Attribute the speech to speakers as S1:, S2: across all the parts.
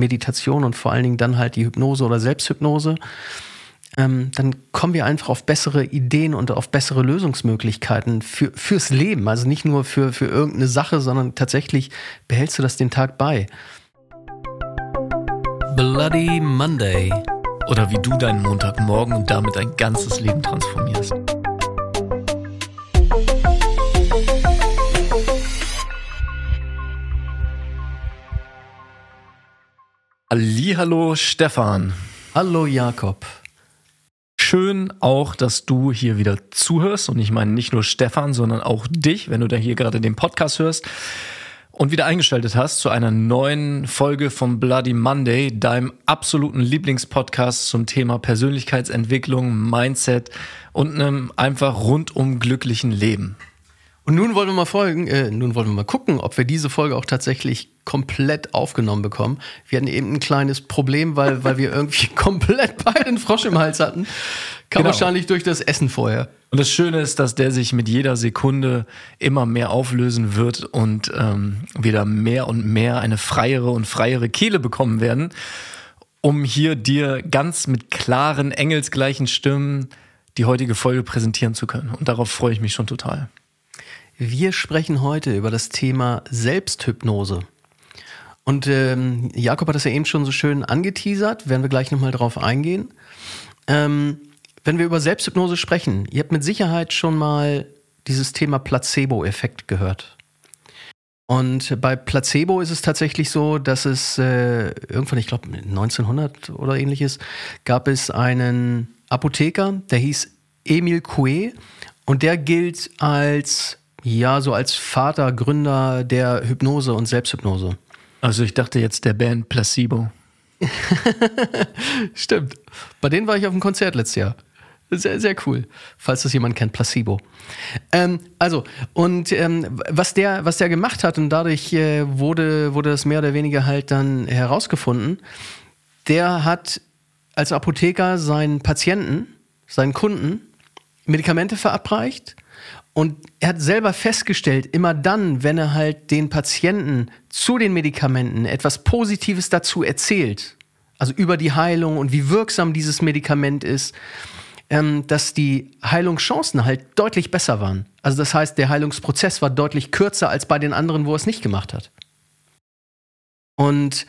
S1: Meditation und vor allen Dingen dann halt die Hypnose oder Selbsthypnose, ähm, dann kommen wir einfach auf bessere Ideen und auf bessere Lösungsmöglichkeiten für, fürs Leben. Also nicht nur für, für irgendeine Sache, sondern tatsächlich behältst du das den Tag bei.
S2: Bloody Monday. Oder wie du deinen Montagmorgen und damit dein ganzes Leben transformierst. Hallo Stefan.
S1: Hallo Jakob.
S2: Schön auch, dass du hier wieder zuhörst. Und ich meine nicht nur Stefan, sondern auch dich, wenn du da hier gerade den Podcast hörst und wieder eingeschaltet hast zu einer neuen Folge vom Bloody Monday, deinem absoluten Lieblingspodcast zum Thema Persönlichkeitsentwicklung, Mindset und einem einfach rundum glücklichen Leben.
S1: Und nun wollen wir mal folgen, äh, nun wollen wir mal gucken, ob wir diese Folge auch tatsächlich komplett aufgenommen bekommen. Wir hatten eben ein kleines Problem, weil, weil wir irgendwie komplett beide einen Frosch im Hals hatten. Kam genau. wahrscheinlich durch das Essen vorher.
S2: Und das Schöne ist, dass der sich mit jeder Sekunde immer mehr auflösen wird und ähm, wir da mehr und mehr eine freiere und freiere Kehle bekommen werden, um hier dir ganz mit klaren, engelsgleichen Stimmen die heutige Folge präsentieren zu können. Und darauf freue ich mich schon total.
S1: Wir sprechen heute über das Thema Selbsthypnose. Und ähm, Jakob hat das ja eben schon so schön angeteasert, werden wir gleich nochmal drauf eingehen. Ähm, wenn wir über Selbsthypnose sprechen, ihr habt mit Sicherheit schon mal dieses Thema Placebo-Effekt gehört. Und bei Placebo ist es tatsächlich so, dass es äh, irgendwann, ich glaube 1900 oder ähnliches, gab es einen Apotheker, der hieß Emil Coué und der gilt als, ja, so als Vater, Gründer der Hypnose und Selbsthypnose.
S2: Also ich dachte jetzt der Band Placebo.
S1: Stimmt. Bei denen war ich auf dem Konzert letztes Jahr. Sehr, sehr cool, falls das jemand kennt, Placebo. Ähm, also, und ähm, was, der, was der gemacht hat, und dadurch äh, wurde, wurde das mehr oder weniger halt dann herausgefunden, der hat als Apotheker seinen Patienten, seinen Kunden Medikamente verabreicht und er hat selber festgestellt, immer dann, wenn er halt den Patienten zu den Medikamenten etwas Positives dazu erzählt, also über die Heilung und wie wirksam dieses Medikament ist, ähm, dass die Heilungschancen halt deutlich besser waren. Also das heißt, der Heilungsprozess war deutlich kürzer als bei den anderen, wo er es nicht gemacht hat. Und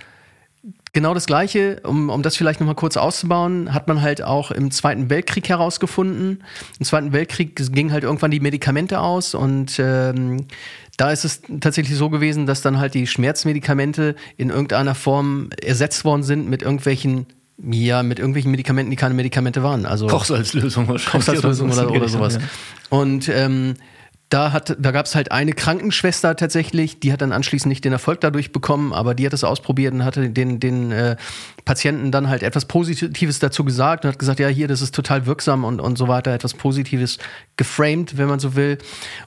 S1: Genau das Gleiche, um, um das vielleicht nochmal kurz auszubauen, hat man halt auch im Zweiten Weltkrieg herausgefunden. Im Zweiten Weltkrieg gingen halt irgendwann die Medikamente aus und ähm, da ist es tatsächlich so gewesen, dass dann halt die Schmerzmedikamente in irgendeiner Form ersetzt worden sind mit irgendwelchen ja, mit irgendwelchen Medikamenten, die keine Medikamente waren. Also
S2: Kochsalzlösung wahrscheinlich.
S1: Kochsalzlösung oder, oder, sowas. Und ähm, da, hat, da gab es halt eine Krankenschwester tatsächlich, die hat dann anschließend nicht den Erfolg dadurch bekommen, aber die hat es ausprobiert und hatte den, den äh, Patienten dann halt etwas Positives dazu gesagt und hat gesagt, ja, hier, das ist total wirksam und, und so weiter, etwas Positives geframed, wenn man so will.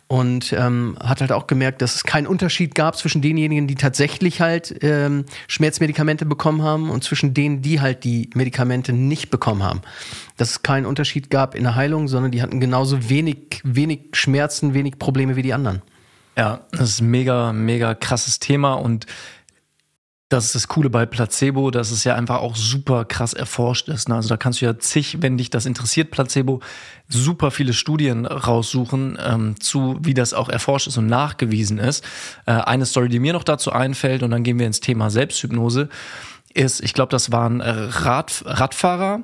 S1: Und ähm, hat halt auch gemerkt, dass es keinen Unterschied gab zwischen denjenigen, die tatsächlich halt ähm, Schmerzmedikamente bekommen haben und zwischen denen, die halt die Medikamente nicht bekommen haben. Dass es keinen Unterschied gab in der Heilung, sondern die hatten genauso wenig, wenig Schmerzen, wenig Probleme wie die anderen.
S2: Ja, das ist ein mega, mega krasses Thema und das ist das Coole bei Placebo, dass es ja einfach auch super krass erforscht ist. Ne? Also da kannst du ja zig, wenn dich das interessiert, Placebo, super viele Studien raussuchen ähm, zu, wie das auch erforscht ist und nachgewiesen ist. Äh, eine Story, die mir noch dazu einfällt, und dann gehen wir ins Thema Selbsthypnose, ist, ich glaube, das waren äh, Rad, Radfahrer,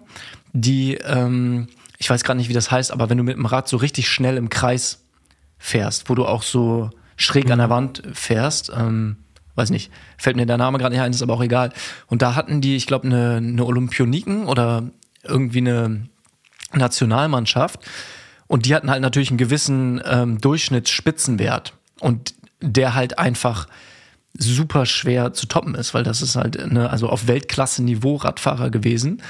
S2: die, ähm, ich weiß gerade nicht, wie das heißt, aber wenn du mit dem Rad so richtig schnell im Kreis fährst, wo du auch so schräg mhm. an der mhm. Wand fährst, ähm, weiß nicht, fällt mir der Name gerade nicht ein, ist aber auch egal. Und da hatten die, ich glaube, eine, eine Olympioniken oder irgendwie eine Nationalmannschaft. Und die hatten halt natürlich einen gewissen ähm, Durchschnittsspitzenwert. Und der halt einfach super schwer zu toppen ist, weil das ist halt eine, also auf Weltklasse-Niveau Radfahrer gewesen.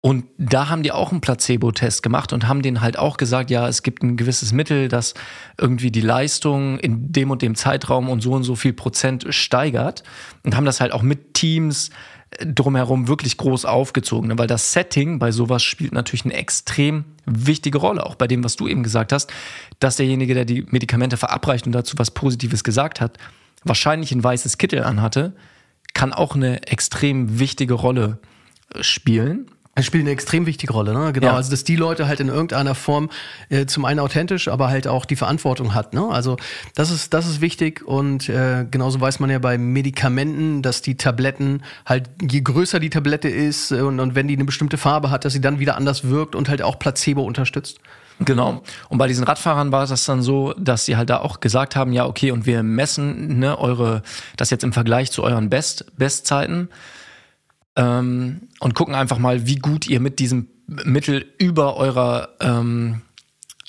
S2: Und da haben die auch einen Placebo-Test gemacht und haben denen halt auch gesagt, ja, es gibt ein gewisses Mittel, das irgendwie die Leistung in dem und dem Zeitraum und so und so viel Prozent steigert. Und haben das halt auch mit Teams äh, drumherum wirklich groß aufgezogen, ne? weil das Setting bei sowas spielt natürlich eine extrem wichtige Rolle, auch bei dem, was du eben gesagt hast, dass derjenige, der die Medikamente verabreicht und dazu was Positives gesagt hat, wahrscheinlich ein weißes Kittel anhatte, kann auch eine extrem wichtige Rolle äh, spielen.
S1: Es spielt eine extrem wichtige Rolle, ne? Genau. Ja. Also, dass die Leute halt in irgendeiner Form äh, zum einen authentisch, aber halt auch die Verantwortung hat, ne? Also, das ist, das ist wichtig und äh, genauso weiß man ja bei Medikamenten, dass die Tabletten halt, je größer die Tablette ist äh, und, und wenn die eine bestimmte Farbe hat, dass sie dann wieder anders wirkt und halt auch Placebo unterstützt.
S2: Genau. Und bei diesen Radfahrern war das dann so, dass sie halt da auch gesagt haben, ja, okay, und wir messen ne, eure, das jetzt im Vergleich zu euren Best, Bestzeiten ähm, und gucken einfach mal, wie gut ihr mit diesem Mittel über eurer ähm,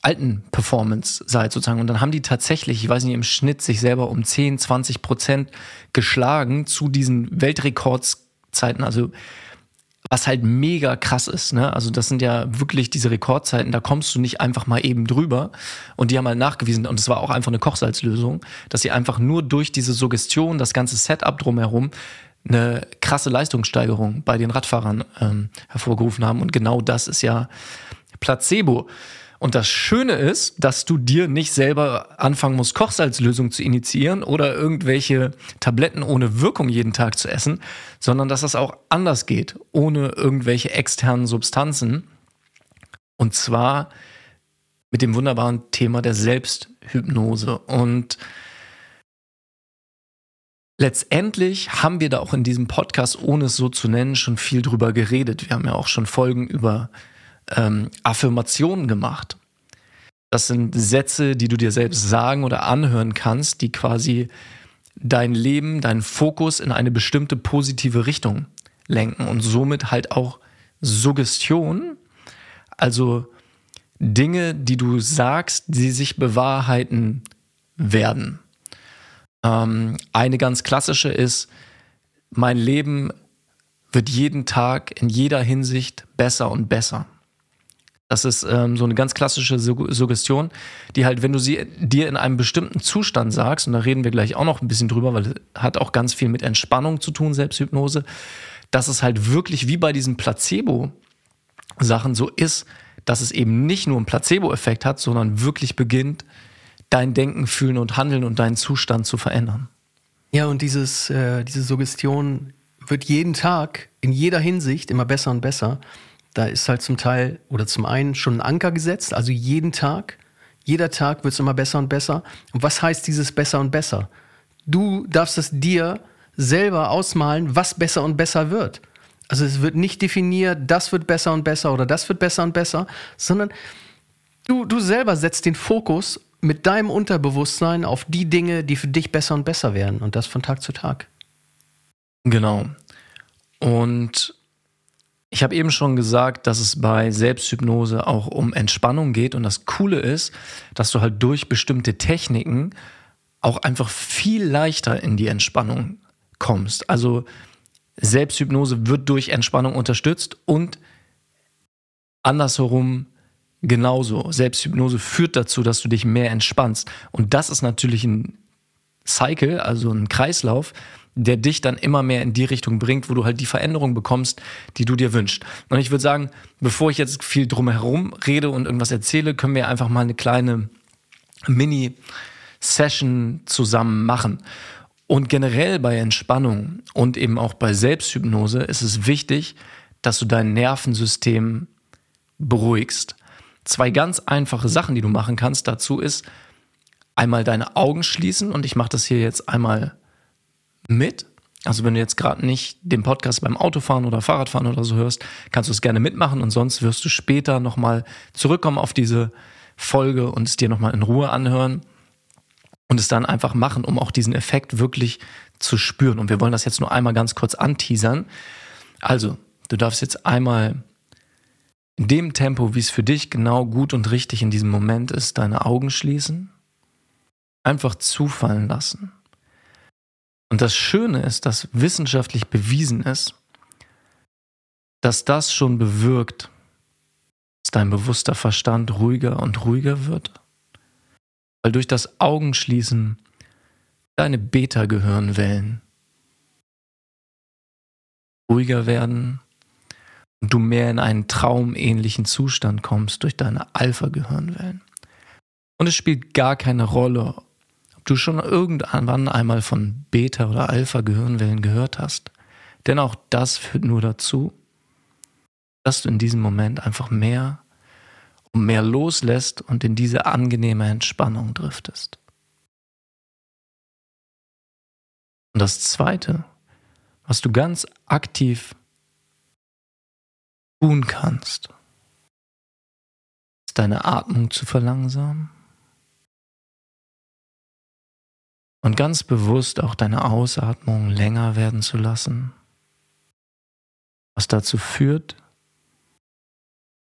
S2: alten Performance seid sozusagen. Und dann haben die tatsächlich, ich weiß nicht, im Schnitt sich selber um 10, 20 Prozent geschlagen zu diesen Weltrekordszeiten. Also was halt mega krass ist. Ne? Also das sind ja wirklich diese Rekordzeiten, da kommst du nicht einfach mal eben drüber. Und die haben halt nachgewiesen, und es war auch einfach eine Kochsalzlösung, dass sie einfach nur durch diese Suggestion, das ganze Setup drumherum, eine krasse Leistungssteigerung bei den Radfahrern ähm, hervorgerufen haben. Und genau das ist ja Placebo. Und das Schöne ist, dass du dir nicht selber anfangen musst, Kochsalzlösung zu initiieren oder irgendwelche Tabletten ohne Wirkung jeden Tag zu essen, sondern dass das auch anders geht, ohne irgendwelche externen Substanzen. Und zwar mit dem wunderbaren Thema der Selbsthypnose. Und letztendlich haben wir da auch in diesem Podcast, ohne es so zu nennen, schon viel drüber geredet. Wir haben ja auch schon Folgen über ähm, Affirmationen gemacht. Das sind Sätze, die du dir selbst sagen oder anhören kannst, die quasi dein Leben, deinen Fokus in eine bestimmte positive Richtung lenken und somit halt auch Suggestion, also Dinge, die du sagst, die sich bewahrheiten werden. Ähm, eine ganz klassische ist, mein Leben wird jeden Tag in jeder Hinsicht besser und besser. Das ist ähm, so eine ganz klassische Suggestion, die halt, wenn du sie dir in einem bestimmten Zustand sagst, und da reden wir gleich auch noch ein bisschen drüber, weil es hat auch ganz viel mit Entspannung zu tun, Selbsthypnose, dass es halt wirklich wie bei diesen Placebo-Sachen so ist, dass es eben nicht nur einen Placebo-Effekt hat, sondern wirklich beginnt, dein Denken, Fühlen und Handeln und deinen Zustand zu verändern.
S1: Ja, und dieses, äh, diese Suggestion wird jeden Tag in jeder Hinsicht immer besser und besser. Da ist halt zum Teil oder zum einen schon ein Anker gesetzt, also jeden Tag. Jeder Tag wird es immer besser und besser. Und was heißt dieses besser und besser? Du darfst es dir selber ausmalen, was besser und besser wird. Also es wird nicht definiert, das wird besser und besser oder das wird besser und besser, sondern du, du selber setzt den Fokus mit deinem Unterbewusstsein auf die Dinge, die für dich besser und besser werden und das von Tag zu Tag.
S2: Genau. Und ich habe eben schon gesagt, dass es bei Selbsthypnose auch um Entspannung geht. Und das Coole ist, dass du halt durch bestimmte Techniken auch einfach viel leichter in die Entspannung kommst. Also Selbsthypnose wird durch Entspannung unterstützt und andersherum genauso. Selbsthypnose führt dazu, dass du dich mehr entspannst. Und das ist natürlich ein Cycle, also ein Kreislauf, der dich dann immer mehr in die Richtung bringt, wo du halt die Veränderung bekommst, die du dir wünschst. Und ich würde sagen, bevor ich jetzt viel drumherum rede und irgendwas erzähle, können wir einfach mal eine kleine Mini-Session zusammen machen. Und generell bei Entspannung und eben auch bei Selbsthypnose ist es wichtig, dass du dein Nervensystem beruhigst. Zwei ganz einfache Sachen, die du machen kannst dazu ist, einmal deine Augen schließen und ich mache das hier jetzt einmal mit. Also wenn du jetzt gerade nicht den Podcast beim Autofahren oder Fahrradfahren oder so hörst, kannst du es gerne mitmachen und sonst wirst du später nochmal zurückkommen auf diese Folge und es dir nochmal in Ruhe anhören und es dann einfach machen, um auch diesen Effekt wirklich zu spüren. Und wir wollen das jetzt nur einmal ganz kurz anteasern. Also, du darfst jetzt einmal in dem Tempo, wie es für dich genau gut und richtig in diesem Moment ist, deine Augen schließen, einfach zufallen lassen. Und das Schöne ist, dass wissenschaftlich bewiesen ist, dass das schon bewirkt, dass dein bewusster Verstand ruhiger und ruhiger wird. Weil durch das Augenschließen deine Beta-Gehirnwellen ruhiger werden und du mehr in einen traumähnlichen Zustand kommst durch deine Alpha-Gehirnwellen. Und es spielt gar keine Rolle, du schon irgendwann einmal von Beta- oder Alpha-Gehirnwellen gehört hast. Denn auch das führt nur dazu, dass du in diesem Moment einfach mehr und mehr loslässt und in diese angenehme Entspannung driftest. Und das Zweite, was du ganz aktiv tun kannst, ist deine Atmung zu verlangsamen? Und ganz bewusst auch deine Ausatmung länger werden zu lassen, was dazu führt, dass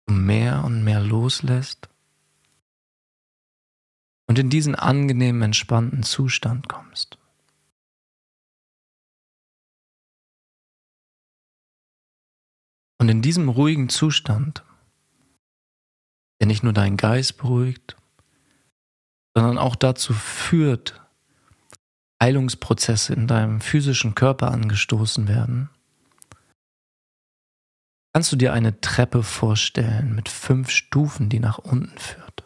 S2: du mehr und mehr loslässt und in diesen angenehmen, entspannten Zustand kommst. Und in diesem ruhigen Zustand, der nicht nur deinen Geist beruhigt, sondern auch dazu führt, Heilungsprozesse in deinem physischen Körper angestoßen werden, kannst du dir eine Treppe vorstellen mit fünf Stufen, die nach unten führt.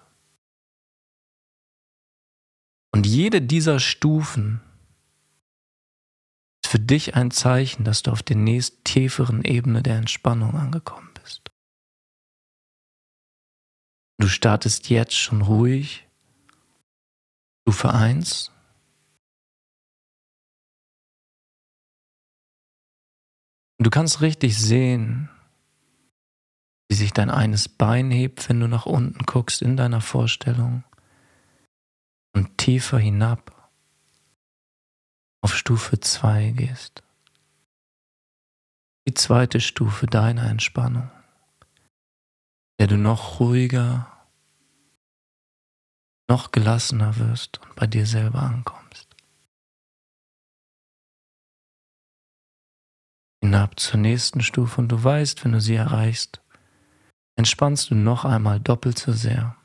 S2: Und jede dieser Stufen für dich ein Zeichen, dass du auf der nächst tieferen Ebene der Entspannung angekommen bist. Du startest jetzt schon ruhig. Stufe 1. Und du kannst richtig sehen, wie sich dein eines Bein hebt, wenn du nach unten guckst in deiner Vorstellung und tiefer hinab auf Stufe 2 gehst. Die zweite Stufe deiner Entspannung, der du noch ruhiger, noch gelassener wirst und bei dir selber ankommst. hinab zur nächsten Stufe und du weißt, wenn du sie erreichst, entspannst du noch einmal doppelt so sehr.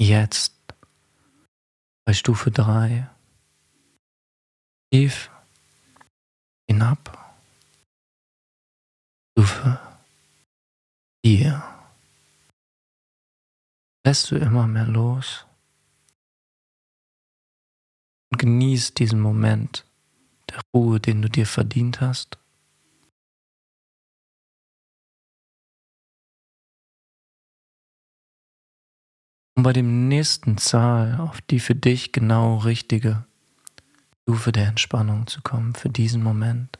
S2: Jetzt bei Stufe 3 tief hinab. Stufe 4 lässt du immer mehr los und genießt diesen Moment der Ruhe, den du dir verdient hast. Um bei dem nächsten Zahl auf die für dich genau richtige Stufe der Entspannung zu kommen, für diesen Moment.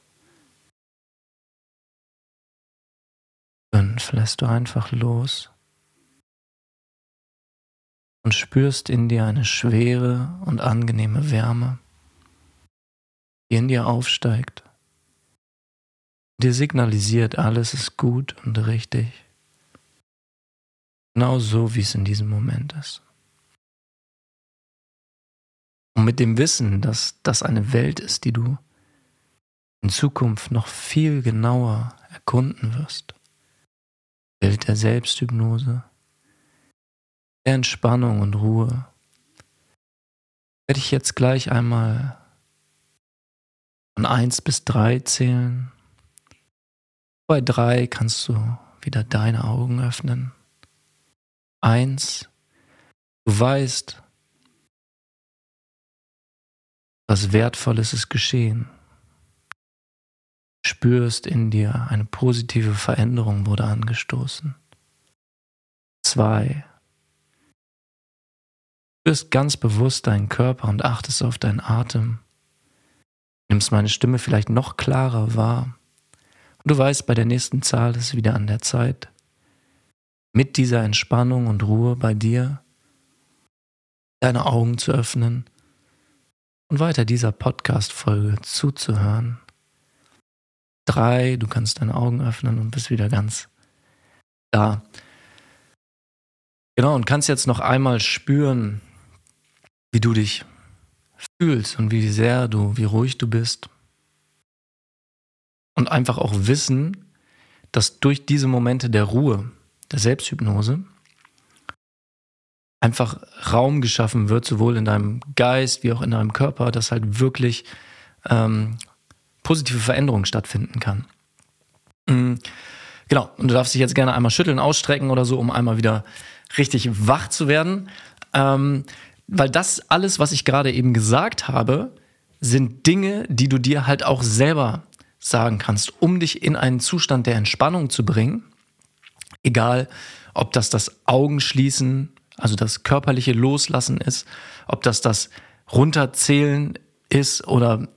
S2: Fünf lässt du einfach los und spürst in dir eine schwere und angenehme Wärme die in dir aufsteigt, dir signalisiert, alles ist gut und richtig, genau so, wie es in diesem Moment ist. Und mit dem Wissen, dass das eine Welt ist, die du in Zukunft noch viel genauer erkunden wirst, Welt der Selbsthypnose, der Entspannung und Ruhe, werde ich jetzt gleich einmal von 1 bis 3 zählen. Bei 3 kannst du wieder deine Augen öffnen. 1. Du weißt, was Wertvolles ist geschehen. Spürst in dir, eine positive Veränderung wurde angestoßen. 2. Du spürst ganz bewusst deinen Körper und achtest auf deinen Atem nimmst meine Stimme vielleicht noch klarer wahr. Und du weißt, bei der nächsten Zahl ist es wieder an der Zeit, mit dieser Entspannung und Ruhe bei dir deine Augen zu öffnen und weiter dieser Podcast-Folge zuzuhören. Drei, du kannst deine Augen öffnen und bist wieder ganz da. Genau, und kannst jetzt noch einmal spüren, wie du dich fühlst und wie sehr du, wie ruhig du bist. Und einfach auch wissen, dass durch diese Momente der Ruhe, der Selbsthypnose, einfach Raum geschaffen wird, sowohl in deinem Geist wie auch in deinem Körper, dass halt wirklich ähm, positive Veränderungen stattfinden kann. Mhm. Genau, und du darfst dich jetzt gerne einmal schütteln, ausstrecken oder so, um einmal wieder richtig wach zu werden. Ähm, weil das alles, was ich gerade eben gesagt habe, sind Dinge, die du dir halt auch selber sagen kannst, um dich in einen Zustand der Entspannung zu bringen. Egal, ob das das Augenschließen, also das körperliche Loslassen ist, ob das das Runterzählen ist oder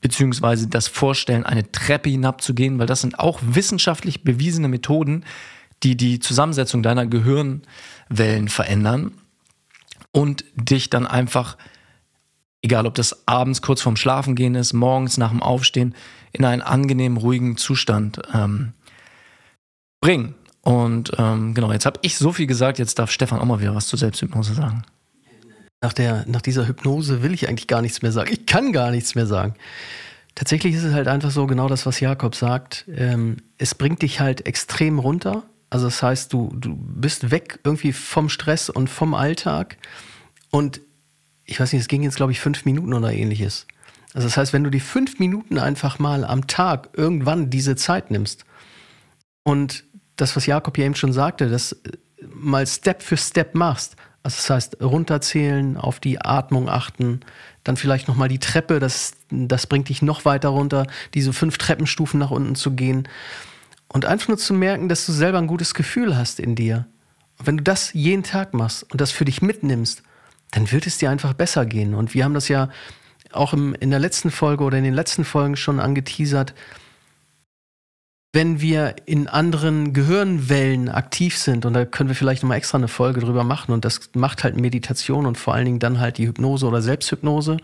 S2: beziehungsweise das Vorstellen, eine Treppe hinabzugehen, weil das sind auch wissenschaftlich bewiesene Methoden, die die Zusammensetzung deiner Gehirnwellen verändern und dich dann einfach, egal ob das abends kurz vorm Schlafengehen ist, morgens nach dem Aufstehen, in einen angenehmen, ruhigen Zustand ähm, bringen. Und ähm, genau, jetzt habe ich so viel gesagt, jetzt darf Stefan auch mal wieder was zur Selbsthypnose sagen.
S1: Nach, der, nach dieser Hypnose will ich eigentlich gar nichts mehr sagen. Ich kann gar nichts mehr sagen. Tatsächlich ist es halt einfach so, genau das, was Jakob sagt. Ähm, es bringt dich halt extrem runter. Also das heißt, du, du bist weg irgendwie vom Stress und vom Alltag. Und ich weiß nicht, es ging jetzt, glaube ich, fünf Minuten oder ähnliches. Also das heißt, wenn du die fünf Minuten einfach mal am Tag irgendwann diese Zeit nimmst und das, was Jakob ja eben schon sagte, das mal Step für Step machst, also das heißt, runterzählen, auf die Atmung achten, dann vielleicht nochmal die Treppe, das, das bringt dich noch weiter runter, diese fünf Treppenstufen nach unten zu gehen. Und einfach nur zu merken, dass du selber ein gutes Gefühl hast in dir. Und wenn du das jeden Tag machst und das für dich mitnimmst, dann wird es dir einfach besser gehen. Und wir haben das ja auch im, in der letzten Folge oder in den letzten Folgen schon angeteasert wenn wir in anderen Gehirnwellen aktiv sind, und da können wir vielleicht nochmal extra eine Folge drüber machen, und das macht halt Meditation und vor allen Dingen dann halt die Hypnose oder Selbsthypnose,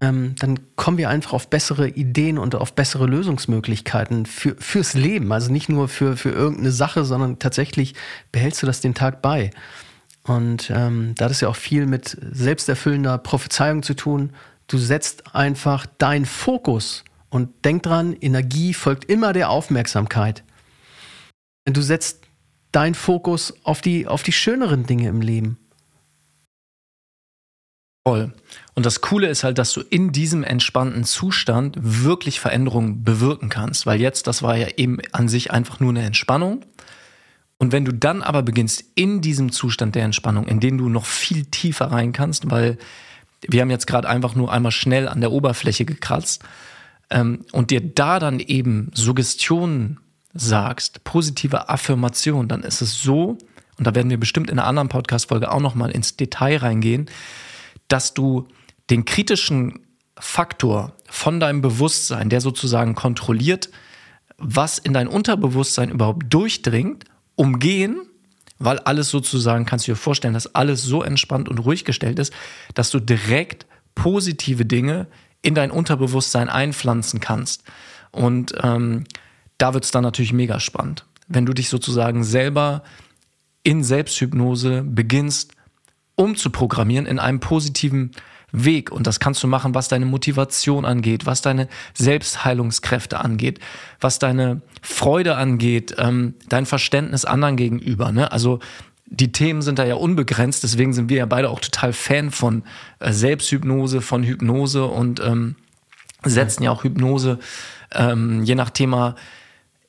S1: ähm, dann kommen wir einfach auf bessere Ideen und auf bessere Lösungsmöglichkeiten für, fürs Leben. Also nicht nur für, für irgendeine Sache, sondern tatsächlich behältst du das den Tag bei. Und ähm, da hat es ja auch viel mit selbsterfüllender Prophezeiung zu tun. Du setzt einfach deinen Fokus und denk dran, Energie folgt immer der Aufmerksamkeit. Du setzt deinen Fokus auf die, auf die schöneren Dinge im Leben.
S2: Voll. Und das Coole ist halt, dass du in diesem entspannten Zustand wirklich Veränderungen bewirken kannst, weil jetzt, das war ja eben an sich einfach nur eine Entspannung. Und wenn du dann aber beginnst in diesem Zustand der Entspannung, in den du noch viel tiefer rein kannst, weil wir haben jetzt gerade einfach nur einmal schnell an der Oberfläche gekratzt, ähm, und dir da dann eben Suggestionen sagst, positive Affirmation, dann ist es so, und da werden wir bestimmt in einer anderen Podcast-Folge auch nochmal ins Detail reingehen, dass du den kritischen Faktor von deinem Bewusstsein, der sozusagen kontrolliert, was in dein Unterbewusstsein überhaupt durchdringt, umgehen, weil alles sozusagen, kannst du dir vorstellen, dass alles so entspannt und ruhig gestellt ist, dass du direkt positive Dinge in dein Unterbewusstsein einpflanzen kannst. Und ähm, da wird es dann natürlich mega spannend. Wenn du dich sozusagen selber in Selbsthypnose beginnst umzuprogrammieren in einem positiven Weg. Und das kannst du machen, was deine Motivation angeht, was deine Selbstheilungskräfte angeht, was deine Freude angeht, ähm, dein Verständnis anderen gegenüber. Ne? Also die Themen sind da ja unbegrenzt, deswegen sind wir ja beide auch total Fan von äh, Selbsthypnose, von Hypnose und ähm, setzen ja auch Hypnose ähm, je nach Thema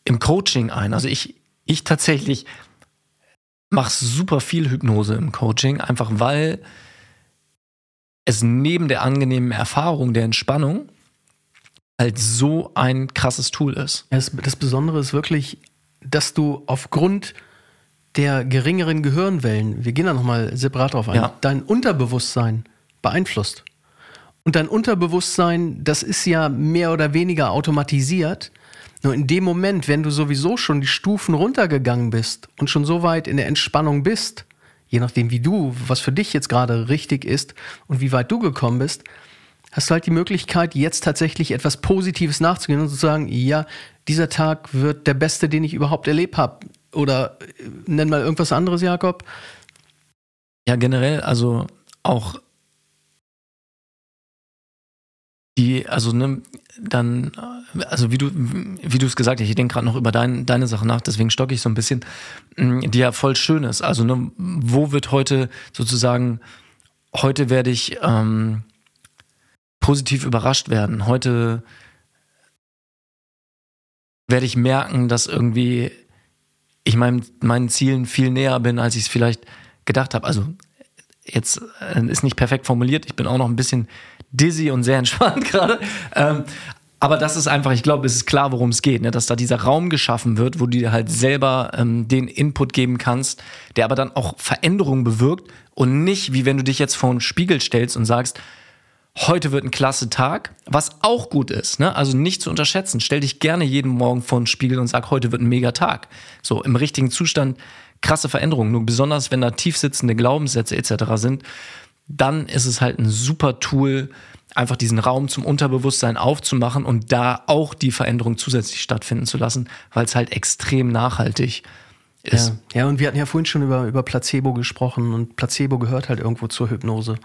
S2: im Coaching ein. Also ich, ich tatsächlich mache super viel Hypnose im Coaching, einfach weil es neben der angenehmen Erfahrung der Entspannung halt so ein krasses Tool ist.
S1: Das, das Besondere ist wirklich, dass du aufgrund der geringeren Gehirnwellen, wir gehen da nochmal separat drauf ein, ja. dein Unterbewusstsein beeinflusst. Und dein Unterbewusstsein, das ist ja mehr oder weniger automatisiert. Nur in dem Moment, wenn du sowieso schon die Stufen runtergegangen bist und schon so weit in der Entspannung bist, je nachdem wie du, was für dich jetzt gerade richtig ist und wie weit du gekommen bist, hast du halt die Möglichkeit, jetzt tatsächlich etwas Positives nachzugehen und zu sagen, ja, dieser Tag wird der beste, den ich überhaupt erlebt habe. Oder äh, nenn mal irgendwas anderes, Jakob.
S2: Ja, generell, also auch die, also ne, dann, also wie du, wie du es gesagt hast, ich denke gerade noch über dein, deine Sache nach, deswegen stocke ich so ein bisschen, mm, die ja voll schön ist. Also ne, wo wird heute sozusagen, heute werde ich ähm, positiv überrascht werden. Heute werde ich merken, dass irgendwie ich mein, meinen Zielen viel näher bin, als ich es vielleicht gedacht habe. Also jetzt äh, ist nicht perfekt formuliert. Ich bin auch noch ein bisschen dizzy und sehr entspannt gerade. Ähm, aber das ist einfach, ich glaube, es ist klar, worum es geht, ne? dass da dieser Raum geschaffen wird, wo du dir halt selber ähm, den Input geben kannst, der aber dann auch Veränderungen bewirkt und nicht, wie wenn du dich jetzt vor einen Spiegel stellst und sagst, heute wird ein klasse Tag, was auch gut ist, ne? Also nicht zu unterschätzen. Stell dich gerne jeden Morgen vor den Spiegel und sag, heute wird ein mega Tag. So im richtigen Zustand krasse Veränderungen. Nur besonders, wenn da tiefsitzende Glaubenssätze etc. sind, dann ist es halt ein super Tool, einfach diesen Raum zum Unterbewusstsein aufzumachen und da auch die Veränderung zusätzlich stattfinden zu lassen, weil es halt extrem nachhaltig ist.
S1: Ja. ja, und wir hatten ja vorhin schon über, über Placebo gesprochen und Placebo gehört halt irgendwo zur Hypnose.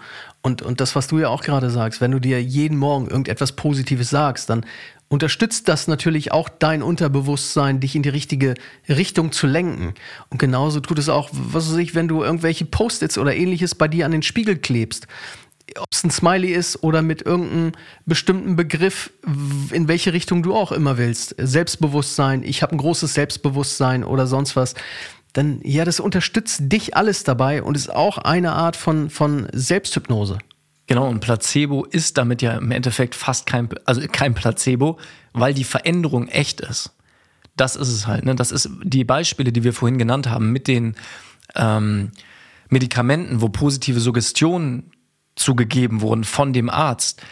S1: Und, und das, was du ja auch gerade sagst, wenn du dir jeden Morgen irgendetwas Positives sagst, dann unterstützt das natürlich auch dein Unterbewusstsein, dich in die richtige Richtung zu lenken. Und genauso tut es auch, was weiß ich, wenn du irgendwelche Post-its oder ähnliches bei dir an den Spiegel klebst ob es ein Smiley ist oder mit irgendeinem bestimmten Begriff, in welche Richtung du auch immer willst. Selbstbewusstsein, ich habe ein großes Selbstbewusstsein oder sonst was. Dann, ja, das unterstützt dich alles dabei und ist auch eine Art von, von Selbsthypnose.
S2: Genau, und Placebo ist damit ja im Endeffekt fast kein, also kein Placebo, weil die Veränderung echt ist. Das ist es halt. Ne? Das ist die Beispiele, die wir vorhin genannt haben mit den ähm, Medikamenten, wo positive Suggestionen zugegeben wurden von dem Arzt,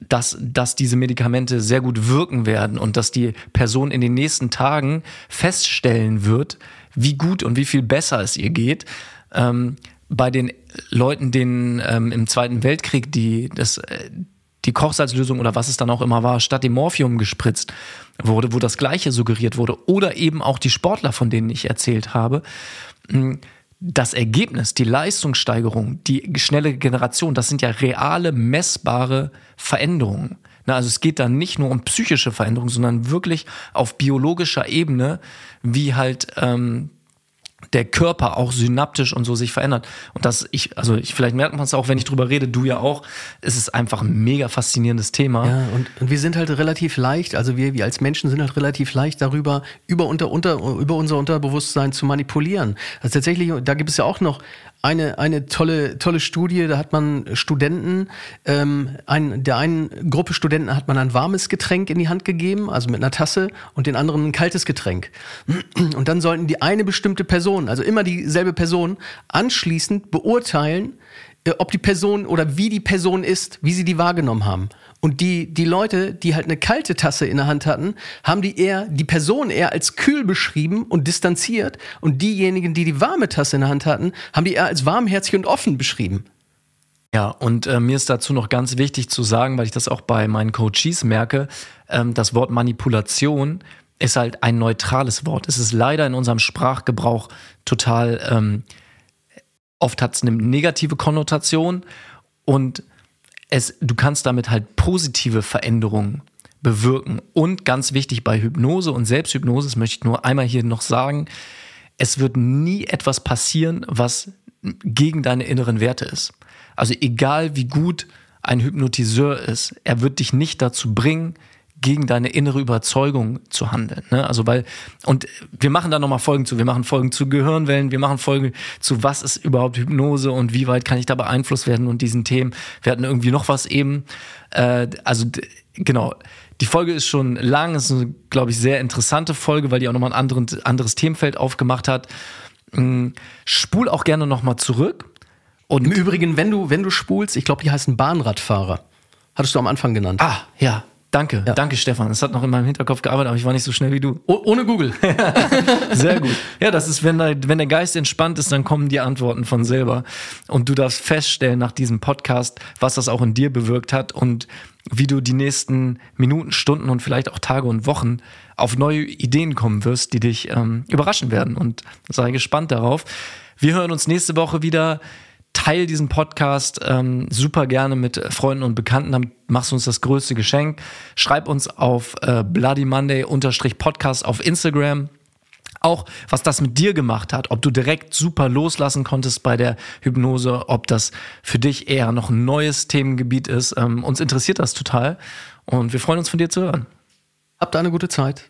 S2: dass, dass diese Medikamente sehr gut wirken werden und dass die Person in den nächsten Tagen feststellen wird, wie gut und wie viel besser es ihr geht. Ähm, bei den Leuten, denen ähm, im Zweiten Weltkrieg die, das, äh, die Kochsalzlösung oder was es dann auch immer war, statt dem Morphium gespritzt wurde, wo das Gleiche suggeriert wurde, oder eben auch die Sportler, von denen ich erzählt habe, das Ergebnis, die Leistungssteigerung, die schnelle Generation, das sind ja reale, messbare Veränderungen. also es geht da nicht nur um psychische Veränderungen, sondern wirklich auf biologischer Ebene, wie halt ähm, der Körper auch synaptisch und so sich verändert. Und das, ich, also ich, vielleicht merkt man es auch, wenn ich drüber rede, du ja auch, es ist einfach ein mega faszinierendes Thema.
S1: Ja, und, und wir sind halt relativ leicht, also wir, wir als Menschen sind halt relativ leicht darüber, über, unter, unter, über unser Unterbewusstsein zu manipulieren. Also tatsächlich, da gibt es ja auch noch eine, eine tolle, tolle Studie. Da hat man Studenten, ähm, ein, der einen Gruppe Studenten hat man ein warmes Getränk in die Hand gegeben, also mit einer Tasse, und den anderen ein kaltes Getränk. Und dann sollten die eine bestimmte Person, also immer dieselbe Person, anschließend beurteilen, äh, ob die Person oder wie die Person ist, wie sie die wahrgenommen haben. Und die, die Leute, die halt eine kalte Tasse in der Hand hatten, haben die eher, die Person eher als kühl beschrieben und distanziert. Und diejenigen, die die warme Tasse in der Hand hatten, haben die eher als warmherzig und offen beschrieben.
S2: Ja, und äh, mir ist dazu noch ganz wichtig zu sagen, weil ich das auch bei meinen Coaches merke, ähm, das Wort Manipulation ist halt ein neutrales Wort. Es ist leider in unserem Sprachgebrauch total, ähm, oft hat es eine negative Konnotation und es, du kannst damit halt positive Veränderungen bewirken. Und ganz wichtig bei Hypnose und Selbsthypnose, das möchte ich nur einmal hier noch sagen, es wird nie etwas passieren, was gegen deine inneren Werte ist. Also egal wie gut ein Hypnotiseur ist, er wird dich nicht dazu bringen, gegen deine innere Überzeugung zu handeln. Ne? Also weil, und wir machen da nochmal Folgen zu. Wir machen Folgen zu Gehirnwellen, wir machen Folgen zu, was ist überhaupt Hypnose und wie weit kann ich da beeinflusst werden und diesen Themen. Wir hatten irgendwie noch was eben. Äh, also genau. Die Folge ist schon lang, ist eine, glaube ich, sehr interessante Folge, weil die auch nochmal ein anderen, anderes Themenfeld aufgemacht hat. Mhm. Spul auch gerne nochmal zurück.
S1: Und Im Übrigen, wenn du, wenn du spulst, ich glaube, die heißen Bahnradfahrer. Hattest du am Anfang genannt.
S2: Ah, ja. Danke, ja. danke Stefan. Das hat noch in meinem Hinterkopf gearbeitet, aber ich war nicht so schnell wie du.
S1: Oh, ohne Google.
S2: Sehr gut. Ja, das ist, wenn der, wenn der Geist entspannt ist, dann kommen die Antworten von selber. Und du darfst feststellen nach diesem Podcast, was das auch in dir bewirkt hat und wie du die nächsten Minuten, Stunden und vielleicht auch Tage und Wochen auf neue Ideen kommen wirst, die dich ähm, überraschen werden. Und sei gespannt darauf. Wir hören uns nächste Woche wieder. Teil diesen Podcast ähm, super gerne mit Freunden und Bekannten. Damit machst du uns das größte Geschenk. Schreib uns auf äh, Bloody Monday Podcast auf Instagram. Auch was das mit dir gemacht hat, ob du direkt super loslassen konntest bei der Hypnose, ob das für dich eher noch ein neues Themengebiet ist. Ähm, uns interessiert das total und wir freuen uns von dir zu hören.
S1: Habt eine gute Zeit.